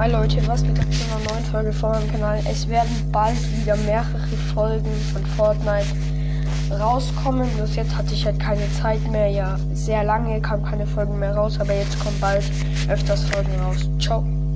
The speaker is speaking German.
Hi Leute, was geht ab zu einer neuen Folge von meinem Kanal? Es werden bald wieder mehrere Folgen von Fortnite rauskommen. Bis jetzt hatte ich halt keine Zeit mehr. Ja, sehr lange kam keine Folgen mehr raus, aber jetzt kommen bald öfters Folgen raus. Ciao.